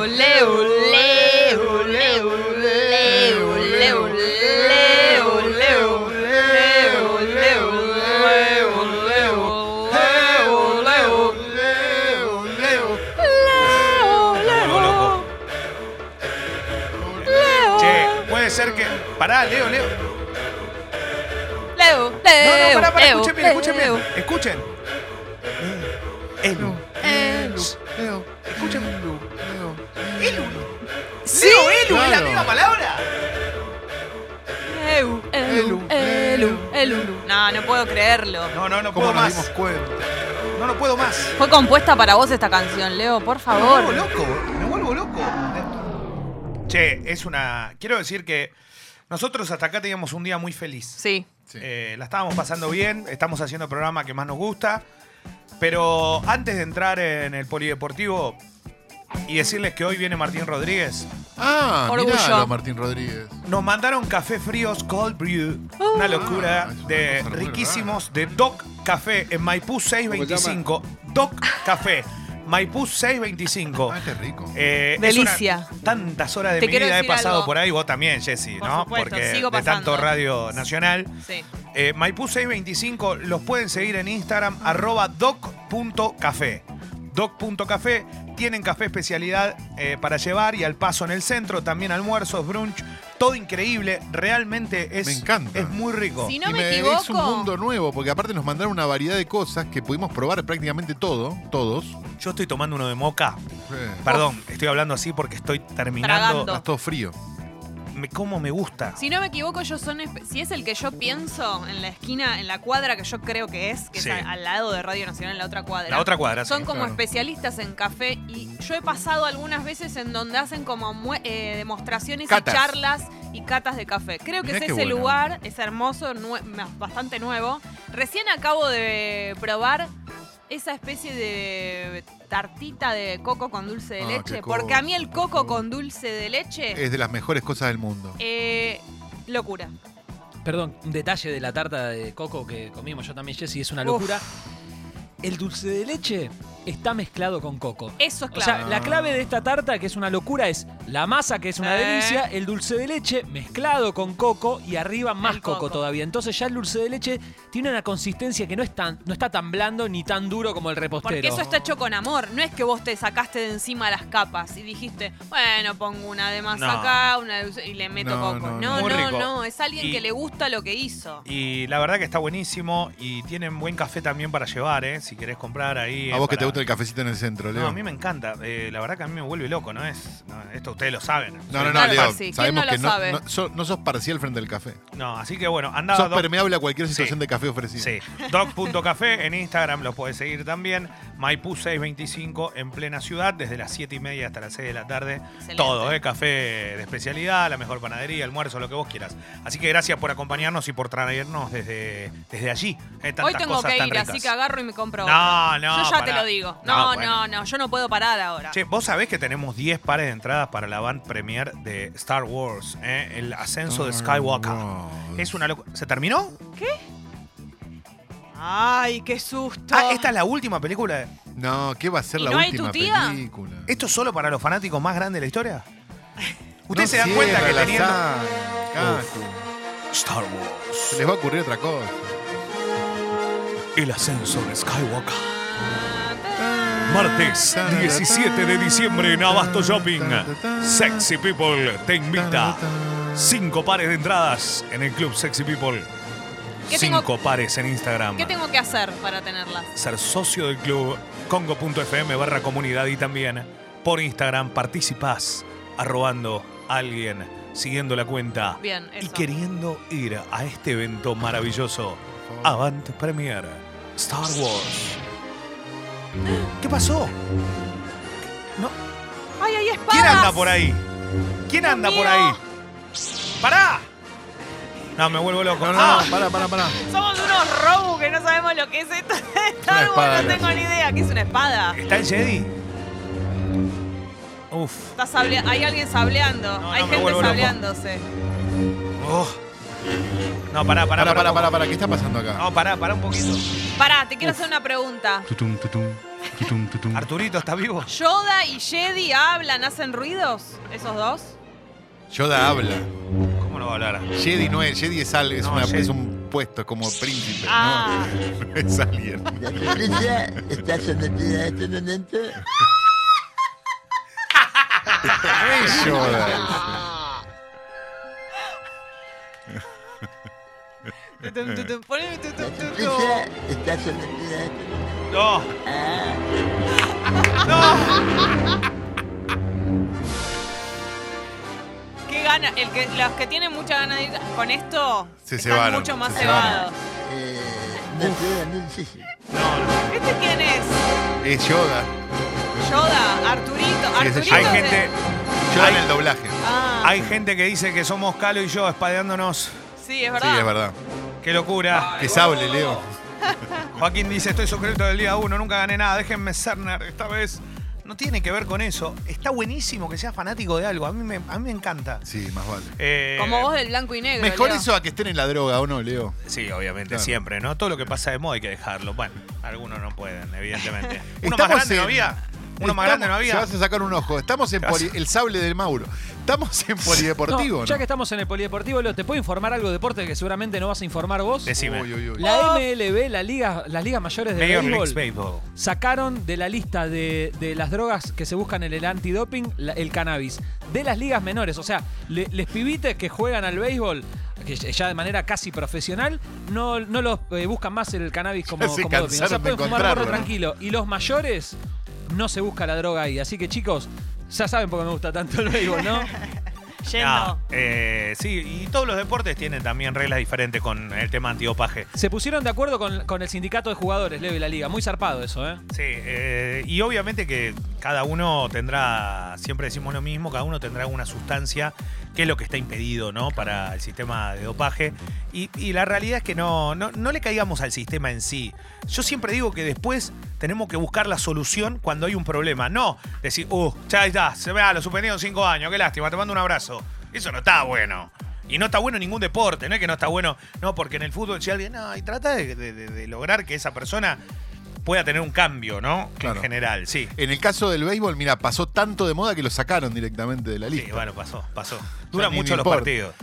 ole, ole, ole, ole, ole, ole, ole, ole, Vuelvo loco. Che, puede ser que. Pará, Leo, Leo. Leo, No, no, Leo, pará, pará, Leo, escuchen bien, escuchen Leo. bien. Escuchen. Elu, es la Claro. misma palabra. Elu, elu, elu, elu. No, no puedo creerlo. No, no, no ¿Cómo puedo nos más. dimos cuenta? No, no puedo más. Fue compuesta para vos esta canción, Leo, por Me favor. vuelvo loco, me vuelvo loco. Che, es una. Quiero decir que nosotros hasta acá teníamos un día muy feliz. Sí. Sí. Eh, la estábamos pasando bien, estamos haciendo el programa que más nos gusta. Pero antes de entrar en el polideportivo y decirles que hoy viene Martín Rodríguez, Ah, Orgullo. miralo, Martín Rodríguez. nos mandaron café fríos Cold Brew, una locura Ah, es una de cosa muy riquísimos de Doc Café en Maipú 625. Doc Café, Maipú 625. Ah, qué rico. Eh, es una- Delicia. tantas horas de Te mi quiero vida he decir pasado algo. por ahí, vos también, Jessy, Por ¿no? supuesto, Porque sigo de tanto. Radio Nacional. Sí. Eh, Maipú 625 los pueden seguir en Instagram, arroba doc.café. Doc.café tienen café especialidad eh, para llevar y al paso en el centro, también almuerzos, brunch, todo increíble, realmente es, Me encanta. es muy rico. Si no Y me Es un mundo nuevo, porque aparte nos mandaron una variedad de cosas que pudimos probar prácticamente todo, todos. Yo estoy tomando uno de moca, perdón, estoy hablando así porque estoy terminando, Tragando. Está todo frío. Me, cómo me gusta. si no me equivoco, ellos son. Si es el que yo pienso en la esquina, en la cuadra que yo creo que es, que Sí. es al lado de Radio Nacional, en la otra cuadra. La otra cuadra, Son sí, como claro. especialistas en café y yo he pasado algunas veces en donde hacen como eh, demostraciones Catas. y charlas y catas de café. Creo que Mirá es ese lugar, es hermoso, nue- bastante nuevo. Recién acabo de probar esa especie de tartita de coco con dulce de Ah, leche, qué porque a mí el cosa, coco con dulce de leche, Es de las mejores cosas del mundo. eh, locura. Perdón, un detalle de la tarta de coco que comimos yo también, Jessy, es una Uf. locura. El dulce de leche está mezclado con coco. Eso es O clave. sea, la clave de esta tarta, que es una locura, es la masa, que es una Eh. delicia, el dulce de leche mezclado con coco y arriba más El coco. coco. todavía. Entonces ya el dulce de leche tiene una consistencia que no, es tan, no está tan blando ni tan duro como el repostero. Porque eso está hecho con amor. No es que vos te sacaste de encima las capas y dijiste, bueno, pongo una de masa No. acá, una de dulce y le meto No, coco. no, No, no. no, Muy no, rico. Es alguien Y- que le gusta lo que hizo. Y la verdad que está buenísimo y tienen buen café también para llevar, ¿eh? Si querés comprar ahí. A eh, vos que te para- gusta el cafecito en el centro, Leo. No, a mí me encanta. Eh, la verdad que a mí me vuelve loco, ¿no es? no, esto ustedes lo saben. No, no, no, Claro, Leo. sí. ¿Quién Sabemos no lo que no, sabe? no, so- no sos parcial frente al café. No, así que bueno, anda sos permeable a cualquier situación Sí. de café ofrecida. Sí, doc.café en Instagram lo puedes seguir también. Maipú 625 en plena ciudad, desde las 7 y media hasta las 6 de la tarde. Excelente. Todo, ¿eh? Café de especialidad, la mejor panadería, almuerzo, lo que vos quieras. Así que gracias por acompañarnos y por traernos desde, desde allí. ¿eh? Tantas Hoy tengo cosas que tan ir, ricas. así que agarro y me compro No, otro. no, Yo ya te pará. lo digo. No, No, no, bueno. no, yo no puedo parar ahora. Che, vos sabés que tenemos 10 pares de entradas para la van premier de Star Wars, ¿eh? el ascenso de Skywalker. Wars. Es una locura. ¿Se terminó? Ay, qué susto. Ah, esta es la última película. de- No, ¿qué va a ser ¿Y la no hay última tu tía? película? ¿Esto es solo para los fanáticos más grandes de la historia? Ustedes No se dan cuenta que teniendo. Star Se Wars, les va a ocurrir otra cosa. el ascenso de Skywalker. Martes 17 de diciembre en Abasto Shopping. Sexy People te invita. Cinco pares de entradas en el club Sexy People. ¿Qué tengo- Cinco pares en Instagram. ¿Qué tengo que hacer para tenerla? ser socio del club congo.fm barra comunidad y también por Instagram participás arrobando a alguien, siguiendo la cuenta Bien, y queriendo ir a este evento maravilloso. Avant Premier Star Wars. ¿Qué pasó? No. ¡Ay, hay espadas! ¿Quién anda por ahí? ¿Quién anda por mío. ahí? ¡Pará! No, me vuelvo loco. No, no, Ah, no, pará, pará, pará. Somos unos robo que no sabemos lo que es esto de Star Wars, espada, no tengo ni idea. ¿Qué es una espada? ¿Está el Jedi? Uf. Está sable- Hay alguien sableando. No, Hay no, me gente vuelvo loco. sableándose. Oh. No, pará, pará, Pará, pará, pará, pará. ¿Qué está pasando acá? No, pará, pará un poquito. Pará, te quiero hacer una pregunta. Tutum, tutum. Tutum, tutum. Arturito, ¿está vivo? Yoda y Jedi hablan, hacen ruidos, esos dos. Yoda habla. ¿Cómo no va a hablar? Jedi no es, Jedi es, al- es, No, una- Jedi. es un puesto, es como príncipe. Ah. ¿no? No es alguien. La princesa está sometida a este momento. No es Yoda. Poneme está momento. No, no. ¿Qué gana? El que, los que tienen mucha ganas de ir con esto Se están cebaron, mucho más se cebados. eh, difícil. ¿Este quién es? Es Yoda. Yoda, Arturito. Sí, Arturito. Hay gente, Yoda Hay- en el doblaje. Ah, hay gente que dice que somos Calo y yo espadeándonos. sí, es Sí, verdad. es verdad. Qué locura. Que sable, Leo. Joaquín dice, estoy suscrito del día uno, nunca gané nada, déjenme ser nerd esta vez. No tiene que ver con eso. Está buenísimo que seas fanático de algo. A mí me, a mí me encanta. Sí, más vale. Eh, Como vos del blanco y negro. Mejor Leo. eso a que estén en la droga, ¿o no, Leo? Sí, obviamente, Claro. siempre, ¿no? Todo lo que pasa de moda hay que dejarlo. Bueno, algunos no pueden, evidentemente. Uno Estamos más grande en- no había. Uno más grande no Se había. vas a sacar un ojo. Estamos en poli- el sable del Mauro. Estamos en polideportivo, No, ¿no? ya que estamos en el polideportivo, Leo, ¿te puedo informar algo de deporte que seguramente no vas a informar vos? Decime. Uy, uy, uy. La MLB, la liga, las ligas mayores de Major béisbol, Baseball. sacaron de la lista de, de las drogas que se buscan en el antidoping la- el cannabis. De las ligas menores, o sea, le- les pibites que juegan al béisbol, que ya de manera casi profesional, no, no los eh, buscan más el cannabis como, Ya se como doping. O sea, cansaron de pueden fumar porro encontrarlo, ¿no? tranquilo. Y los mayores, no se busca la droga ahí. Así que chicos, ya saben por qué me gusta tanto el béisbol, ¿no? Yendo. Ah, eh, sí, y todos los deportes tienen también reglas diferentes con el tema antidopaje. Se pusieron de acuerdo con, con el sindicato de jugadores, Leo y la liga. Muy zarpado eso, ¿eh? Sí, eh, y obviamente que cada uno tendrá, siempre decimos lo mismo, cada uno tendrá una sustancia que es lo que está impedido, ¿no? Para el sistema de dopaje. Y, la realidad es que no, no, no le caigamos al sistema en sí. Yo siempre digo que después tenemos que buscar la solución cuando hay un problema. No decir, uh, ya está, se me lo suspendieron cinco años, qué lástima, te mando un abrazo. Eso no está bueno. Y no está bueno en ningún deporte, no es que no está bueno, no, porque en el fútbol si alguien, no, y trata de lograr que esa persona pueda tener un cambio, ¿no? Claro. En general, sí. En el caso del béisbol, mira, pasó tanto de moda que lo sacaron directamente de la Sí, lista. bueno, pasó, pasó. Duran mucho los partidos.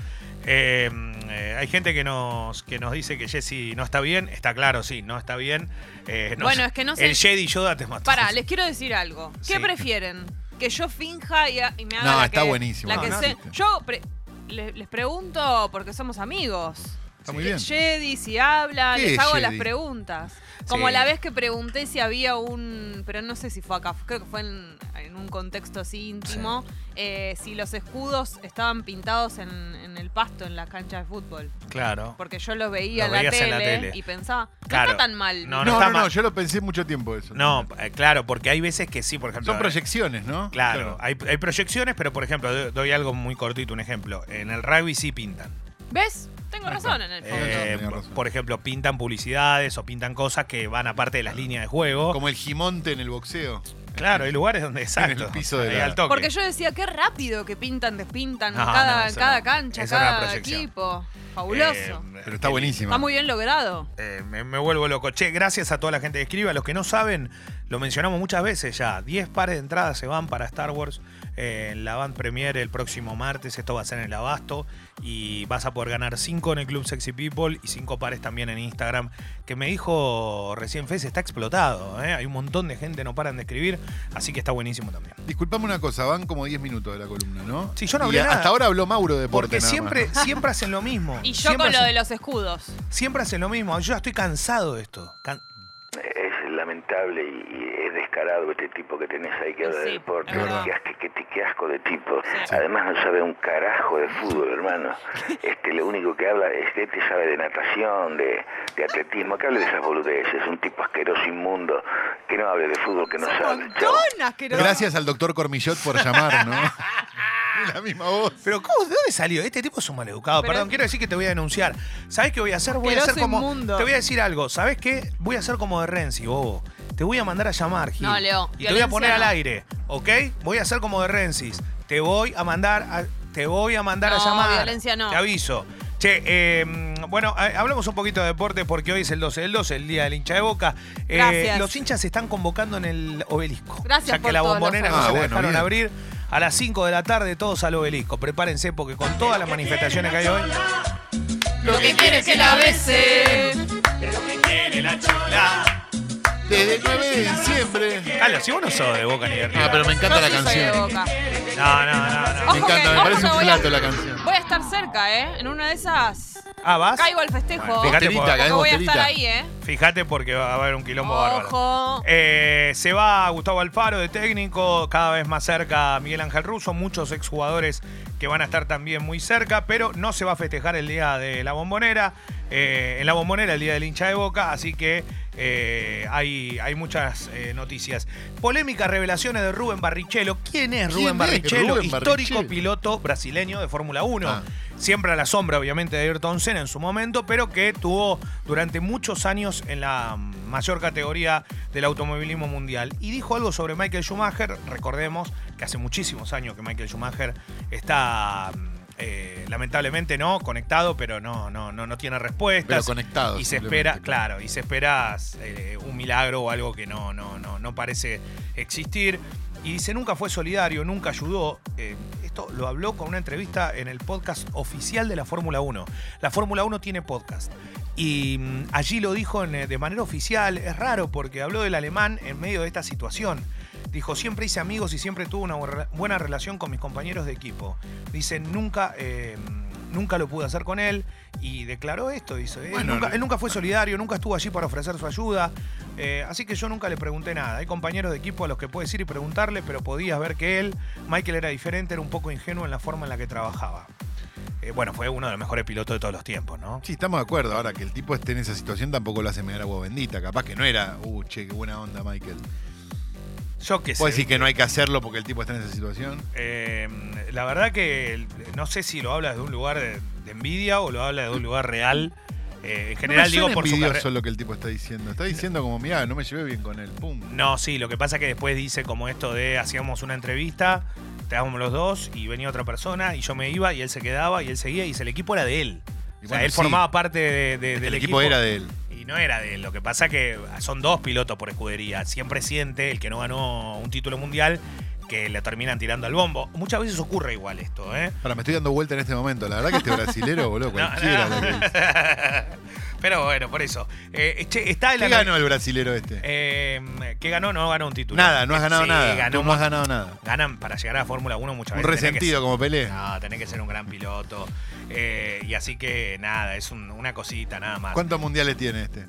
Eh, eh, hay gente que nos, que nos dice que Jesse no está bien. Está claro, sí, no está bien. Eh, no Bueno, es que no sé- El Jedi Yoda te mató. Pará, les quiero decir algo. ¿Qué Sí. prefieren? ¿Que yo finja y, y me haga No, la está que, buenísimo. la No, que no, sí. Yo pre- le- les pregunto porque somos amigos. Está muy bien. Jedi, si habla, ¿Qué les es hago Jedi? las preguntas. Como Sí. la vez que pregunté si había un. Pero no sé si fue acá, creo que fue en, en un contexto así íntimo. eh, si los escudos estaban pintados en, en el pasto, en la cancha de fútbol. Claro. Porque yo los veía, Los en, la veías en la tele, y pensaba, no Claro. está tan mal. No, No, no, está no, mal. yo lo pensé mucho tiempo eso. No, eh, claro, porque hay veces que sí, por ejemplo. Son proyecciones, ¿no? Claro, Hay, hay proyecciones, pero por ejemplo, do- doy algo muy cortito, un ejemplo. En el rugby sí pintan. ¿Ves? Tengo razón en el fondo. Eh, razón. por ejemplo, pintan publicidades o pintan cosas que van aparte de las líneas de juego. Como el gimonte en el boxeo. Claro, hay lugares donde exacto. el piso de ahí la- al toque. Porque yo decía, qué rápido que pintan, despintan No, cada, no, eso cada no. cancha, Eso cada proyección. equipo. Fabuloso. Eh, Pero está buenísimo. Está muy bien logrado. Eh, me, me vuelvo loco. Che, gracias a toda la gente que escribe. A los que no saben, lo mencionamos muchas veces ya. 10 pares de entradas se van para Star Wars eh, en la Band Premiere el próximo martes. Esto va a ser en el Abasto. Y vas a poder ganar 5 en el Club Sexy People y 5 pares también en Instagram. Que me dijo recién Fez, está explotado. ¿eh? Hay un montón de gente, no paran de escribir. Así que está buenísimo también. Disculpame una cosa, van como 10 minutos de la columna, ¿no? Sí, yo no hablé nada. Hasta ahora habló Mauro de deporte. Porque nada siempre, más. siempre hacen lo mismo. Y yo Siempre con lo hacen- de los escudos. Siempre hacen lo mismo. Yo ya estoy cansado de esto. Can- Es lamentable y, y es descarado este tipo que tenés ahí que habla Sí, de deporte. es. Qué, as- qué- qué- qué asco de tipo. Sí. Además no sabe un carajo de fútbol, hermano. Este, lo único que habla es que este sabe de natación, de, de atletismo, que hable de esas boludeces. Un tipo asqueroso, inmundo, que no hable de fútbol, que no Son sabe. Gracias al doctor Cormillot por llamar, ¿no? la misma voz. Pero ¿cómo? ¿De dónde salió? Este tipo es un maleducado. Pero- Perdón, quiero decir que te voy a denunciar. ¿Sabes qué voy a hacer? Voy a hacer como. inmundo. Te voy a decir algo. ¿Sabes qué? Voy a hacer como de Renzi, bobo. Te voy a mandar a llamar, Gil. No, Leo, Y te voy a violencia poner al no. aire, ¿ok? Voy a hacer como de Rensis. Te voy a mandar a, te voy a mandar a No, llamar. violencia no. Te aviso. Che, eh, Bueno, eh, hablamos un poquito de deporte porque hoy es el 12 del 12, el día del hincha de boca. Eh, Gracias. los hinchas se están convocando en el obelisco. Gracias Ya que por la todos los bombonera no se Ah, la bueno, dejaron bien. abrir. A las 5 de la tarde todos al obelisco. Prepárense porque con todas las manifestaciones que hay hoy. Lo que quiere que la bese. Desde el 9 de diciembre. Carlos, si vos no sos de boca ni de River. Ah, pero me encanta la canción. Boca. No, no, no, no. Ojo Me encanta, que- me parece que un plato la canción. Voy a estar cerca, ¿eh? En una de esas Ah, ¿vas? caigo al festejo. Bueno, fíjate, Porque voy a estar ahí, ¿eh? Fíjate porque va a haber un quilombo bárbaro. Ojo. Eh, se va Gustavo Alfaro de técnico, cada vez más cerca Miguel Ángel Russo, muchos exjugadores que van a estar también muy cerca, pero no se va a festejar el día de la bombonera, eh, en la bombonera el día del hincha de boca, así que eh, hay, hay muchas eh, noticias. Polémicas revelaciones de Rubén Barrichello. ¿Quién es ¿Quién Rubén Barrichello? Rubén Histórico Barrichello? piloto brasileño de Fórmula 1. Ah. Siempre a la sombra, obviamente, de Ayrton Senna en su momento, pero que tuvo durante muchos años en la mayor categoría del automovilismo mundial. Y dijo algo sobre Michael Schumacher. Recordemos que hace muchísimos años que Michael Schumacher está. Eh, lamentablemente no conectado, pero no, no, no, no tiene respuestas. Pero conectado, Y se espera, claro, y se espera eh, un milagro o algo que no, no, no, no parece existir. Y dice, nunca fue solidario, nunca ayudó. Eh, esto lo habló con una entrevista en el podcast oficial de la Fórmula 1. La Fórmula 1 tiene podcast. Y mm, allí lo dijo en, de manera oficial. Es raro porque habló del alemán en medio de esta situación. Dijo, siempre hice amigos y siempre tuve una buena- relación con mis compañeros de equipo. Dice, nunca, eh, nunca lo pude hacer con él. Y declaró esto, dice. "Él Bueno, nunca, él nunca fue solidario, nunca estuvo allí para ofrecer su ayuda. Eh, así que yo nunca le pregunté nada. Hay compañeros de equipo a los que puedes ir y preguntarle, pero podías ver que él, Michael era diferente, era un poco ingenuo en la forma en la que trabajaba. Eh, bueno, fue uno de los mejores pilotos de todos los tiempos, ¿no? Sí, estamos de acuerdo. Ahora que el tipo esté en esa situación tampoco lo hace medir agua bendita. Capaz que no era, uh, che, qué buena onda, Michael. Yo qué sé. Puedes decir que no hay que hacerlo porque el tipo está en esa situación. Eh, la verdad que no sé si lo habla desde un lugar de, de envidia o lo habla desde un lugar real. Eh, en general no me digo por su carrera. lo que el tipo está diciendo. Está diciendo como, mira, no me llevé bien con él. Pum. No, sí, lo que pasa es que después dice como esto de hacíamos una entrevista, estábamos los dos y venía otra persona y yo me iba y él se quedaba y él seguía y el equipo era de él. Y o sea, bueno, él sí. formaba parte de- de- del el equipo era de él. No era de él. Lo que pasa que son dos pilotos por escudería. Siempre siente el que no ganó un título mundial que le terminan tirando al bombo. Muchas veces ocurre igual esto, ¿eh? Ahora me estoy dando vuelta en este momento. La verdad que este brasilero, boludo, No, cualquiera. no. dice. Pero bueno, por eso. Eh, che, está el ¿Qué ganó el brasilero este? Eh, ¿Qué ganó? No ganó un título. nada, no has ganado Sí, nada. ganó Tú no has ganado nada. Ganan para llegar a Fórmula 1 muchas Un veces. que resentido como Pelé. No, tenés que ser un gran piloto. Eh, y así que nada, es un- una cosita nada más. ¿Cuántos mundiales tiene este?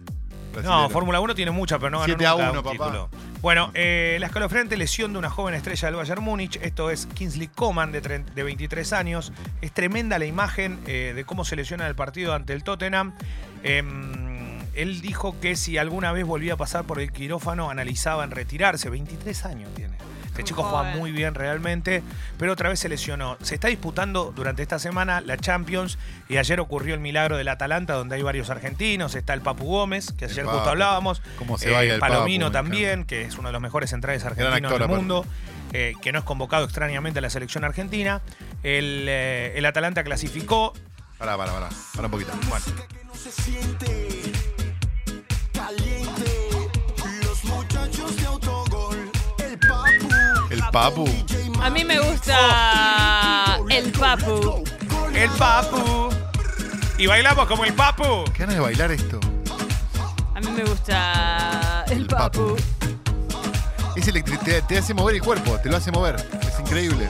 No? Fórmula 1 tiene muchas, pero no ganó 7 a nunca 1, un papá. título. Bueno, eh, la escalofriante lesión de una joven estrella del Bayern Múnich, esto es Kingsley Coman, de, de 23 años. Es tremenda la imagen eh, de cómo se lesiona el partido ante el Tottenham. Em, él dijo que si alguna vez volvía a pasar por el quirófano, analizaba en retirarse. 23 años tiene. Este chico juega muy bien realmente, pero otra vez se lesionó. Se está disputando durante esta semana la Champions y ayer ocurrió el milagro del Atalanta, donde hay varios argentinos. Está el Papu Gómez, que El ayer Papu. justo hablábamos. Cómo se Eh, el Palomino Papu, también, que es uno de los mejores centrales argentinos actor, del mundo, eh, que no es convocado extrañamente a la selección argentina. El, eh, el Atalanta clasificó. Pará, pará, pará. Pará un poquito. Bueno. se siente caliente. Los muchachos Papu. A mí me gusta el papu. El Papu. Y bailamos como el Papu. Qué ganas de bailar esto. A mí me gusta el El papu. papu. Es electri- te, te hace mover el cuerpo, te lo hace mover. Es increíble.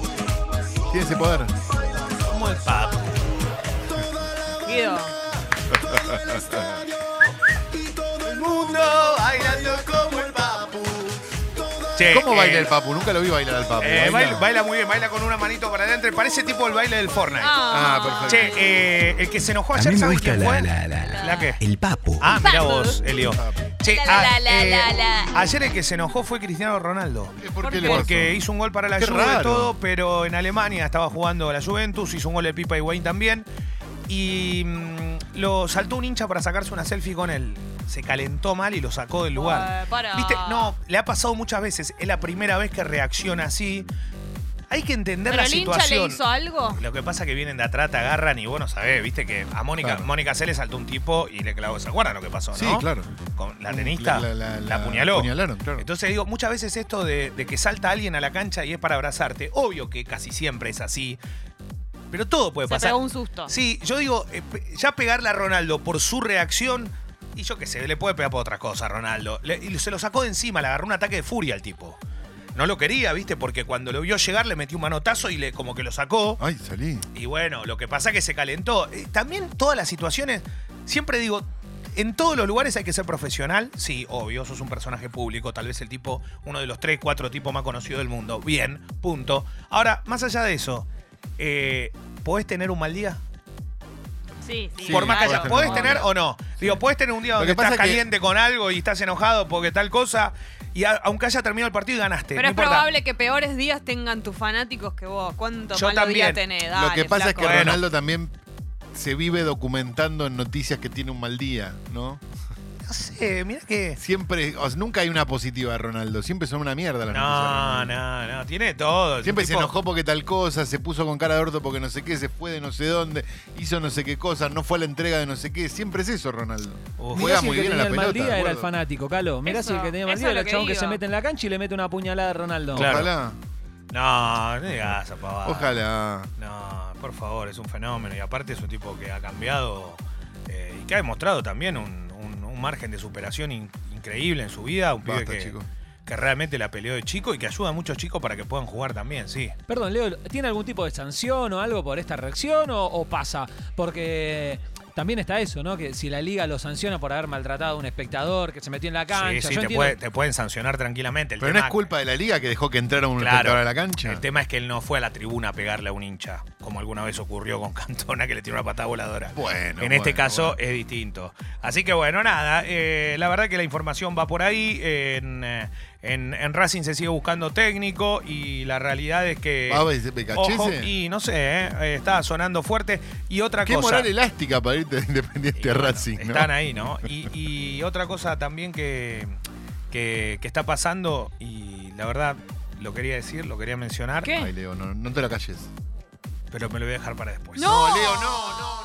Tiene ese poder. Como el Papu. Guido. El mundo Che, ¿Cómo eh, baila el Papu? Nunca lo vi bailar al Papu. eh, ¿Baila? muy bien, baila con una manito para adentro. Parece tipo el baile del Fortnite. Ah, perfecto. Che, eh, el que se enojó A ayer, ¿sabes gusta quién la, fue? la, la, ¿La qué? el papu. Ah, mira vos, Elio. Che, La, la, ah, la, eh, la, la. ayer el que se enojó fue Cristiano Ronaldo. Eh, ¿Por ¿Por qué? Porque hizo un gol para la Qué Juve y todo, pero en Alemania estaba jugando la Juventus, hizo un gol de Pipa Higuaín también. Y mm, lo saltó un hincha para sacarse una selfie con él. Se calentó mal y lo sacó del lugar. Para. ¿Viste? No, le ha pasado muchas veces. Es la primera vez que reacciona así. hay que entender ¿Pero la el hincha le situación. hizo algo? Lo que pasa es que vienen de atrás, te agarran y vos no sabés, viste que a Mónica, Claro. Mónica C le saltó un tipo y le clavó. ¿Se acuerdan lo que pasó, no? Sí, claro. Con la tenista La- la, la- la- apuñaló. apuñalaron, claro. Entonces digo, muchas veces esto de, de que salta alguien a la cancha y es para abrazarte, obvio que casi siempre es así, pero todo puede Se pasar. pegó un susto. Sí, yo digo, eh, pe- ya pegarle a Ronaldo por su reacción, y yo qué sé, le puede pegar por otra cosa a Ronaldo. Le- y se lo sacó de encima, le agarró un ataque de furia al tipo. No lo quería, ¿viste? Porque cuando lo vio llegar le metió un manotazo y le como que lo sacó. Ay, salí. Y bueno, lo que pasa es que se calentó. Eh, También todas las situaciones, siempre digo, en todos los lugares hay que ser profesional. Sí, obvio, sos un personaje público, tal vez el tipo, uno de los tres, cuatro tipos más conocidos del mundo. Bien, punto. Ahora, más allá de eso, eh, ¿podés tener un mal día? Sí, Por más que claro. haya- ¿Podés tener o no? Digo, ¿podés tener un día Lo donde que pasa estás es que- caliente con algo y estás enojado porque tal cosa? Y a- aunque haya terminado el partido y ganaste. Pero no es importa. probable que peores días tengan tus fanáticos que vos. ¿Cuánto Yo malo día también. tenés? Lo que pasa es que Bueno. Ronaldo también se vive documentando en noticias que tiene un mal día, ¿no? No sé, mira que. Siempre, o sea, nunca hay una positiva de Ronaldo, siempre son una mierda las noticias. de No, Ronaldo. no, no, tiene todo. Siempre Un se tipo- enojó porque tal cosa, se puso con cara de orto porque no sé qué, se fue de no sé dónde, hizo no sé qué cosa, no fue a la entrega de no sé qué. Siempre es eso, Ronaldo. Uf. Juega muy que bien a tenía la el mal pelota. día era el acuerdo. fanático, Calo. Mirá si el Eso, que tenía mal eso día es era lo el que chabón que digo. se mete en la cancha y le mete una puñalada a Ronaldo. Claro. Ojalá, No, no digas esa pavada. ojalá. No, por favor, es un fenómeno. Y aparte es un tipo que ha cambiado eh, y que ha demostrado también un, un- margen de superación in- increíble en su vida. Un pibe Basta, que, chico. que realmente la peleó de chico y que ayuda a muchos chicos para que puedan jugar también, sí. Perdón, Leo, ¿tiene algún tipo de sanción o algo por esta reacción o, o pasa? Porque también está eso, ¿no? Que si la liga lo sanciona por haber maltratado a un espectador que se metió en la cancha. sí, sí, yo te, entiendo- puede- te pueden sancionar tranquilamente. El Pero no es culpa de la liga que dejó que entrara un Claro. espectador a la cancha. El tema es que él no fue a la tribuna a pegarle a un hincha, como alguna vez ocurrió con Cantona, que le tiró una patada voladora. Bueno, en este caso bueno. es distinto. Así que bueno, nada, eh, la verdad que la información va por ahí. Eh, en- en Racing se sigue buscando técnico y la realidad es que... ¿Va a ver Becachese? Ojo, y no sé, eh, eh, está sonando fuerte. Y otra Qué cosa... moral elástica para irte de Independiente y a bueno, Racing, ¿no? Están ahí, ¿no? Y, y otra cosa también que, que, que está pasando, y la verdad lo quería decir, lo quería mencionar, ¿Qué? Ay, Leo, no, no te la calles. pero me lo voy a dejar para después. ¡No! Leo, no, no.